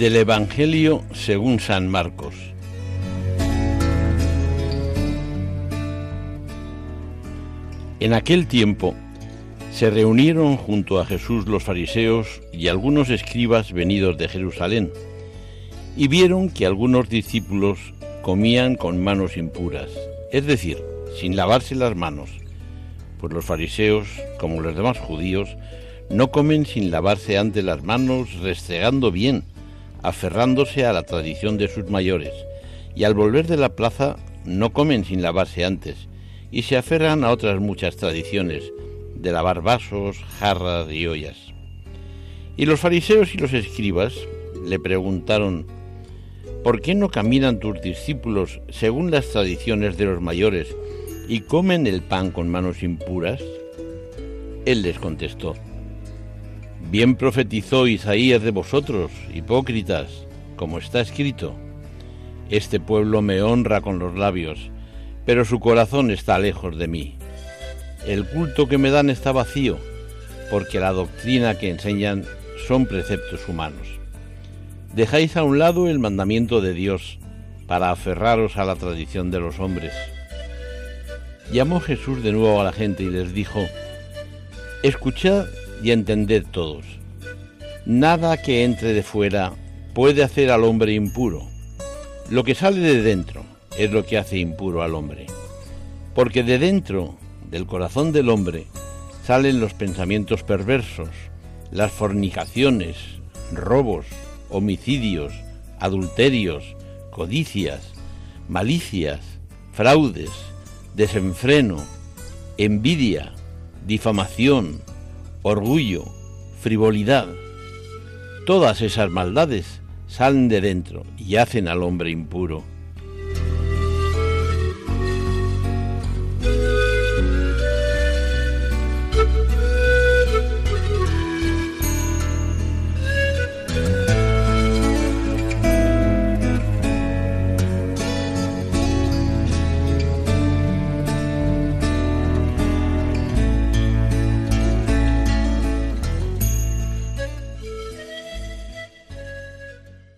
Del Evangelio según San Marcos. En aquel tiempo se reunieron junto a Jesús los fariseos y algunos escribas venidos de Jerusalén, y vieron que algunos discípulos comían con manos impuras, es decir, sin lavarse las manos, pues los fariseos, como los demás judíos, no comen sin lavarse antes las manos, restregando bien, aferrándose a la tradición de sus mayores, y al volver de la plaza no comen sin lavarse antes, y se aferran a otras muchas tradiciones, de lavar vasos, jarras y ollas. Y los fariseos y los escribas le preguntaron, ¿por qué no caminan tus discípulos según las tradiciones de los mayores y comen el pan con manos impuras? Él les contestó, Bien profetizó Isaías de vosotros, hipócritas, como está escrito. Este pueblo me honra con los labios, pero su corazón está lejos de mí. El culto que me dan está vacío, porque la doctrina que enseñan son preceptos humanos. Dejáis a un lado el mandamiento de Dios para aferraros a la tradición de los hombres. Llamó Jesús de nuevo a la gente y les dijo, Escuchad y entended todos. Nada que entre de fuera puede hacer al hombre impuro. Lo que sale de dentro es lo que hace impuro al hombre. Porque de dentro del corazón del hombre salen los pensamientos perversos, las fornicaciones, robos, homicidios, adulterios, codicias, malicias, fraudes, desenfreno, envidia, difamación, orgullo, frivolidad. Todas esas maldades salen de dentro y hacen al hombre impuro.